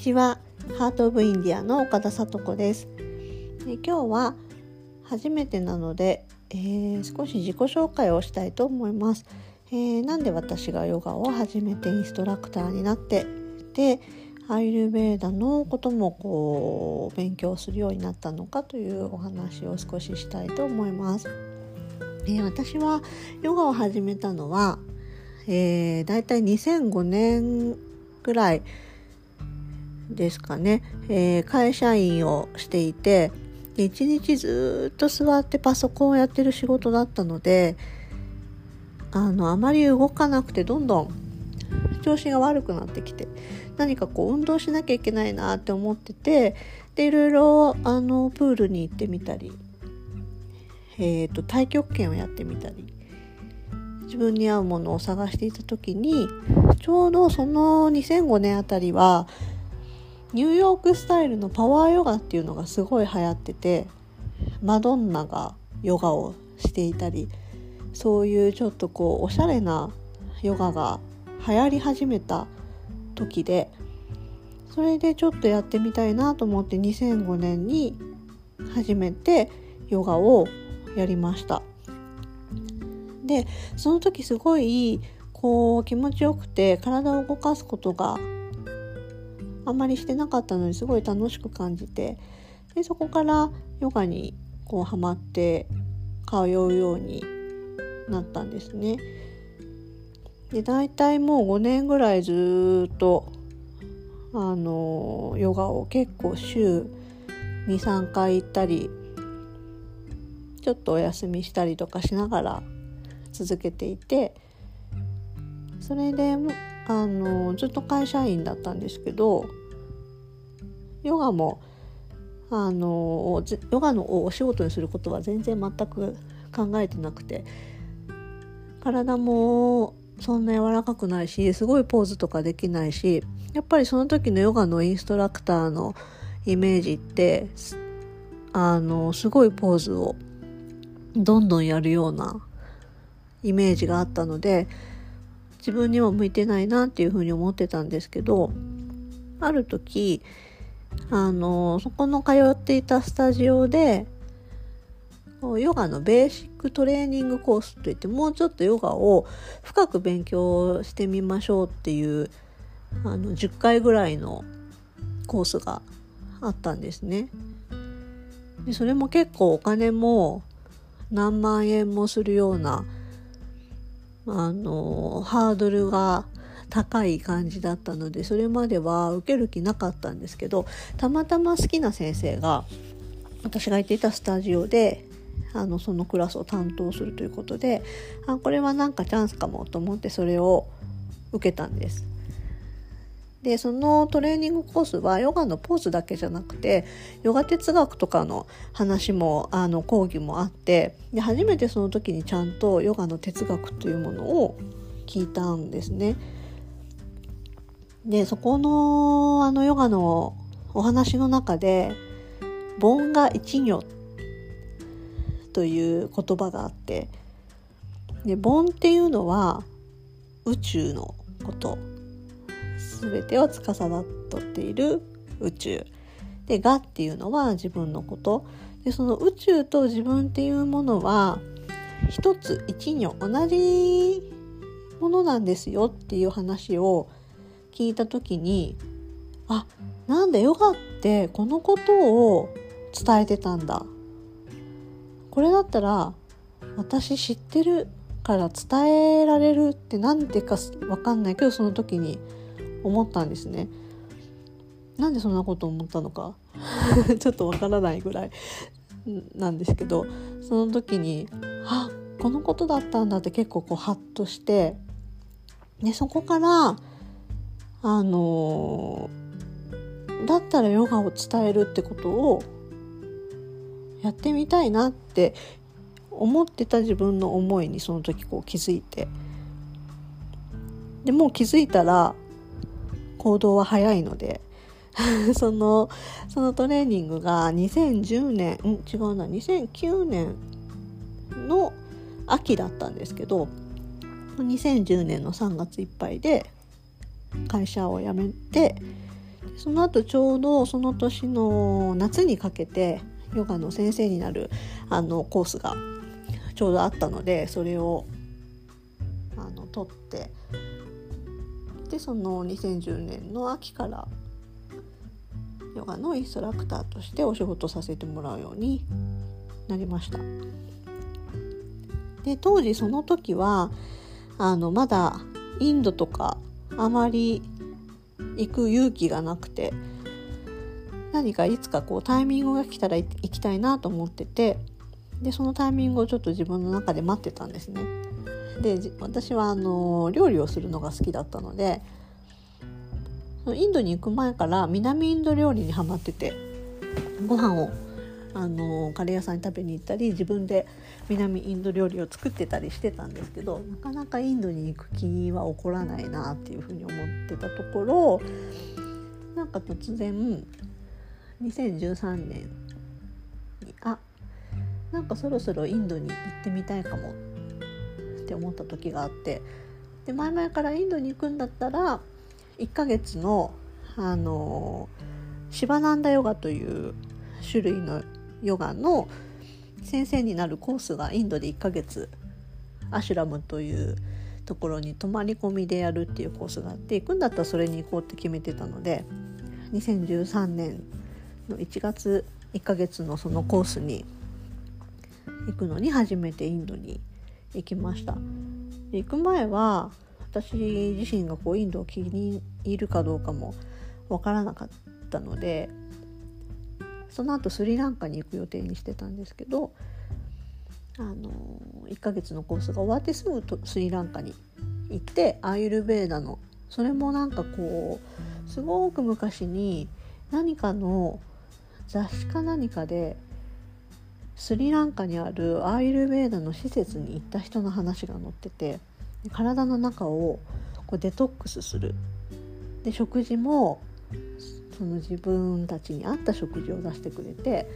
ちは。ハートオブインディアの岡田聡子です。今日は初めてなので、えー、少し自己紹介をしたいと思います、えー、なんで私がヨガを始めてインストラクターになってでアイルベーダのこともこう勉強するようになったのかというお話を少ししたいと思います。えー、私はヨガを始めたのは、えー、だいたい2005年ぐらいですかね、えー、会社員をしていて一日ずっと座ってパソコンをやってる仕事だったのであのあまり動かなくてどんどん調子が悪くなってきて何かこう運動しなきゃいけないなって思っててでいろいろあのプールに行ってみたり、えーと、太極拳をやってみたり自分に合うものを探していた時にちょうどその2005年あたりはニューヨークスタイルのパワーヨガっていうのがすごい流行っててマドンナがヨガをしていたりそういうちょっとこうおしゃれなヨガが流行り始めた時でそれでちょっとやってみたいなと思って2005年に初めてヨガをやりました。でその時すごいこう気持ちよくて体を動かすことがあんまりしてなかったのにすごい楽しく感じてでそこからヨガにこうハマって通うようになったんですね。で大体もう5年ぐらいずっとあのヨガを結構週23回行ったりちょっとお休みしたりとかしながら続けていてそれであのずっと会社員だったんですけどヨガもあのヨガのお仕事にすることは全然全く考えてなくて体もそんな柔らかくないしすごいポーズとかできないしやっぱりその時のヨガのインストラクターのイメージってあのすごいポーズをどんどんやるようなイメージがあったので自分には向いてないなっていうふうに思ってたんですけどある時あのそこの通っていたスタジオでヨガのベーシックトレーニングコースといってもうちょっとヨガを深く勉強してみましょうっていうあの10回ぐらいのコースがあったんですね。でそれも結構お金も何万円もするようなあのハードルが高い感じだったのでそれまでは受ける気なかったんですけどたまたま好きな先生が私が行っていたスタジオであのそのクラスを担当するということであこれはなんかチャンスかもと思ってそれを受けたんです。でそのトレーニングコースはヨガのポーズだけじゃなくてヨガ哲学とかの話もあの講義もあってで初めてその時にちゃんとヨガの哲学というものを聞いたんですね。でそこのあのヨガのお話の中で「盆が一如」という言葉があってで盆っていうのは宇宙のこと。全てを司っている宇宙。で「が」っていうのは自分のこと。でその宇宙と自分っていうものは一つ一如同じものなんですよっていう話を聞いた時にあなんでヨガってこのことを伝えてたんだ。これだったら私知ってるから伝えられるって何でか分かんない。けどその時に思ったんですね。なんでそんなこと思ったのか。ちょっとわからないぐらいなんですけどその時にあこのことだったんだって結構こうハッとしてでそこからあのだったらヨガを伝えるってことをやってみたいなって思ってた自分の思いにその時こう気づいて。でもう気づいたら行動は早いので そのそのトレーニングが2010年ん違うな2009年の秋だったんですけど2010年の3月いっぱいで会社を辞めてその後ちょうどその年の夏にかけてヨガの先生になるあのコースがちょうどあったのでそれをあの取ってでその2010年の秋からヨガのインストラクターとしてお仕事させてもらうようになりました。で当時その時はあのまだインドとかあまり行く勇気がなくて何かいつかこうタイミングが来たら行きたいなと思っててでそのタイミングをちょっと自分の中で待ってたんですね。で私はあの料理をするのが好きだったのでインドに行く前から南インド料理にはまっててご飯をあのカレー屋さんに食べに行ったり自分で南インド料理を作ってたりしてたんですけどなかなかインドに行く気は起こらないなっていうふうに思ってたところなんか突然2013年にあなんかそろそろインドに行ってみたいかもって思った時があってで前々からインドに行くんだったら1ヶ月のあのシバナンダヨガという種類のヨガの先生になるコースがインドで1ヶ月アシュラムというところに泊まり込みでやるっていうコースがあって行くんだったらそれに行こうって決めてたので2013年の1月1ヶ月のそのコースに行くのに初めてインドに行きました。で行く前は私自身がこうインドを気に入るかどうかも分からなかったのでその後スリランカに行く予定にしてたんですけどあの1ヶ月のコースが終わってすぐとスリランカに行ってアーユルベーダのそれもなんかこうすごく昔に何かの雑誌か何かでスリランカにあるアーユルベーダの施設に行った人の話が載ってて体の中をこうデトックスする。で食事もその自分たちに合った食事を出してくれて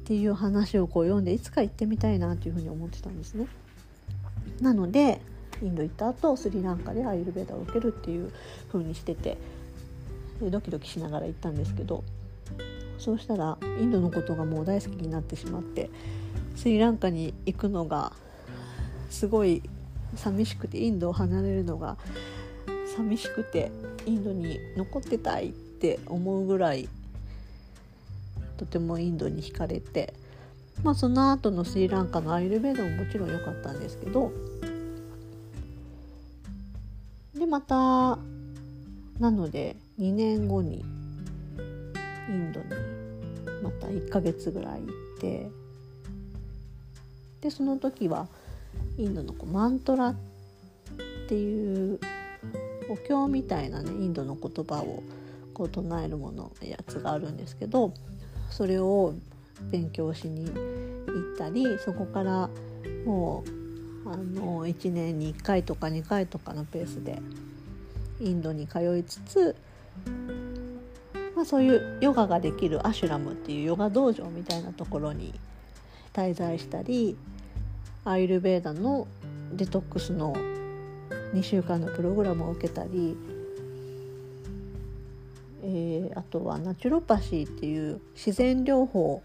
っていう話をこう読んでいつか行ってみたいなというふうに思ってたんですね。なのでインド行った後スリランカでアイルベーダを受けるっていう風にしててドキドキしながら行ったんですけどそうしたらインドのことがもう大好きになってしまってスリランカに行くのがすごい寂しくてインドを離れるのが寂しくてインドに残ってたいって思うぐらいとてもインドに惹かれて、まあ、その後のスリランカのアイルベーダももちろん良かったんですけどでまたなので2年後にインドにまた1ヶ月ぐらい行ってでその時はインドのこうマントラっていうお経みたいなねインドの言葉をこう唱えるものやつがあるんですけどそれを勉強しに行ったりそこからもうあの1年に1回とか2回とかのペースでインドに通いつつ、まあ、そういうヨガができるアシュラムっていうヨガ道場みたいなところに滞在したりアイルベーダのデトックスの2週間のプログラムを受けたり、えー、あとはナチュロパシーっていう自然療法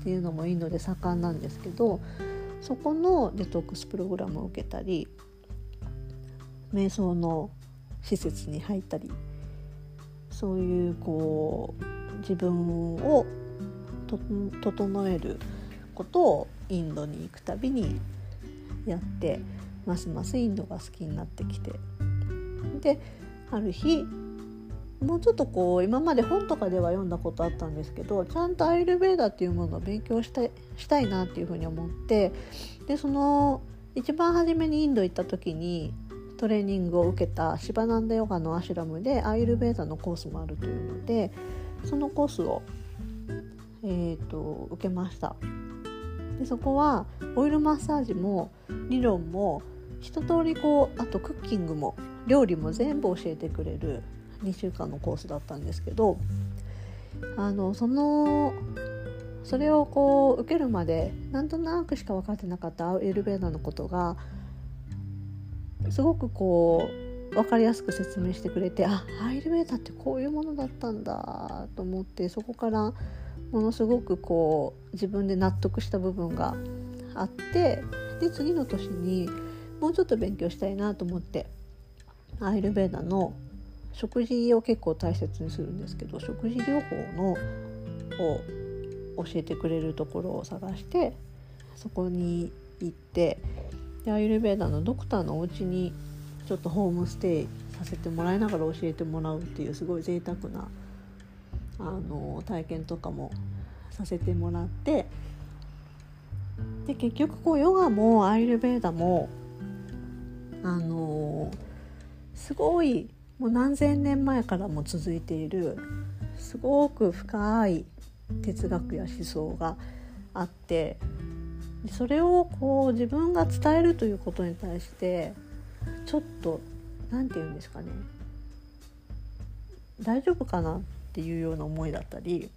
っていうのもインドで盛んなんですけどそこのデトックスプログラムを受けたり瞑想の施設に入ったりそういうこう自分を整えることをインドに行くたびにやってますますインドが好きになってきてである日もうちょっとこう今まで本とかでは読んだことあったんですけどちゃんとアイルベーダっていうものを勉強したいしたいなっていうふうに思ってでその一番初めにインド行った時にトレーニングを受けたシバナンダヨガのアシュラムでアイルベーダのコースもあるというのでそのコースを、えーと受けました。でそこはオイルマッサージも理論も一通りこうあとクッキングも料理も全部教えてくれる2週間のコースだったんですけどあのそのそれをこう受けるまでなんとなくしか分かってなかったエルベーダのことがすごくこう分かりやすく説明してくれてあアイルベーダってこういうものだったんだと思ってそこからものすごくこう自分で納得した部分があってで次の年にもうちょっと勉強したいなと思ってアイルベーダの食事を結構大切にするんですけど食事療法のを教えてくれるところを探してそこに行ってでアイルベーダのドクターのお家にちょっとホームステイさせてもらいながら教えてもらうっていうすごい贅沢なあの体験とかもさせてもらってで結局こうヨガもアイルベーダもあのすごいもう何千年前からも続いているすごく深い哲学や思想があってそれをこう自分が伝えるということに対してちょっと何て言うんですかね大丈夫かなっていうような思いだったり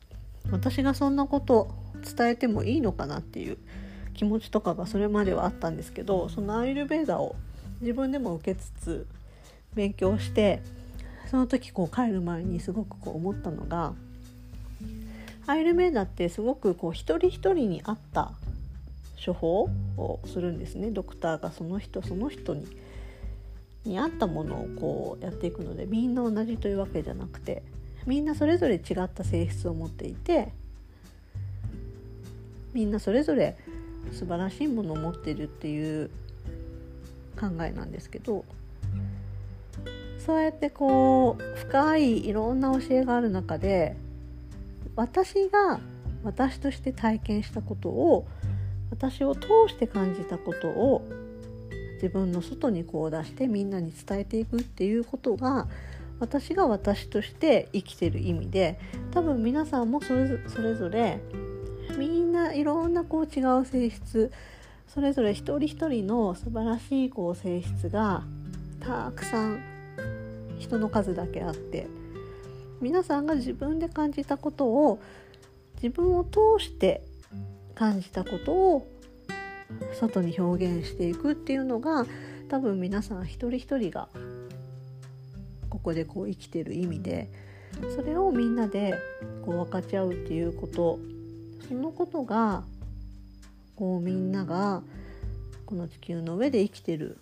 私がそんなこと伝えてもいいのかなっていう気持ちとかがそれまではあったんですけどそのアイルベーダを自分でも受けつつ勉強してその時こう帰る前にすごくこう思ったのがアイルベーダってすごくこう一人一人に合った処方をするんですね。ドクターがその人その人にに合ったものをこうやっていくのでみんな同じというわけじゃなくてみんなそれぞれ違った性質を持っていてみんなそれぞれ素晴らしいものを持っているっていう考えなんですけどそうやってこう深いいろんな教えがある中で私が私として体験したことを私を通して感じたことを自分の外にこう出してみんなに伝えていくっていうことが私が私として生きてる意味で多分皆さんもそれぞれみんないろんなこう違う性質それぞれ一人一人の素晴らしいこう性質がたくさん人の数だけあって皆さんが自分で感じたことを自分を通して感じたことを外に表現していくっていうのが多分皆さん一人一人がここでこう生きてる意味でそれをみんなでこう分かち合うっていうことそのことがこうみんながこの地球の上で生きてる。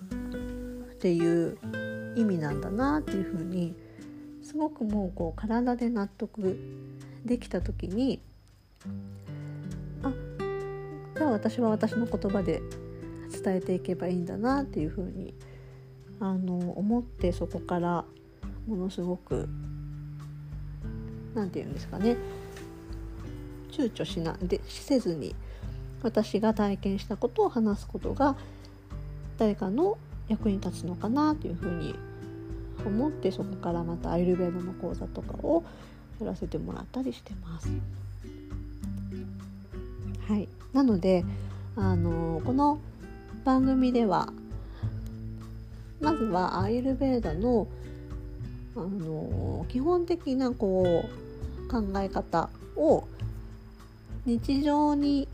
っていう意味なんだなっていうふうにすごくもうこう体で納得できた時にあじゃあ私は私の言葉で伝えていけばいいんだなっていうふうにあの思ってそこからものすごく何て言うんですかね躊躇しなでせずに私が体験したことを話すことが誰かの役に立つのかなというふうに思ってそこからまたアイルベーダの講座とかをやらせてもらったりしてます。はい、なのであのこの番組ではまずはアイルベーダのあの基本的なこう考え方を日常に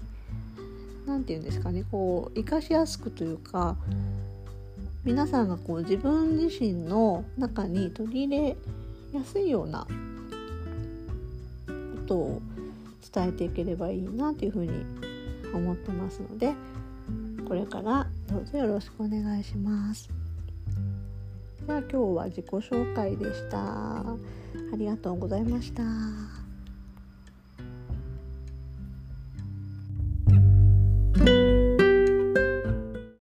何て言うんですかねこう生かしやすくというか皆さんがこう自分自身の中に取り入れやすいようなことを伝えていければいいなというふうに思ってますのでこれからどうぞよろしくお願いします。では今日は自己紹介でした。ありがとうございました。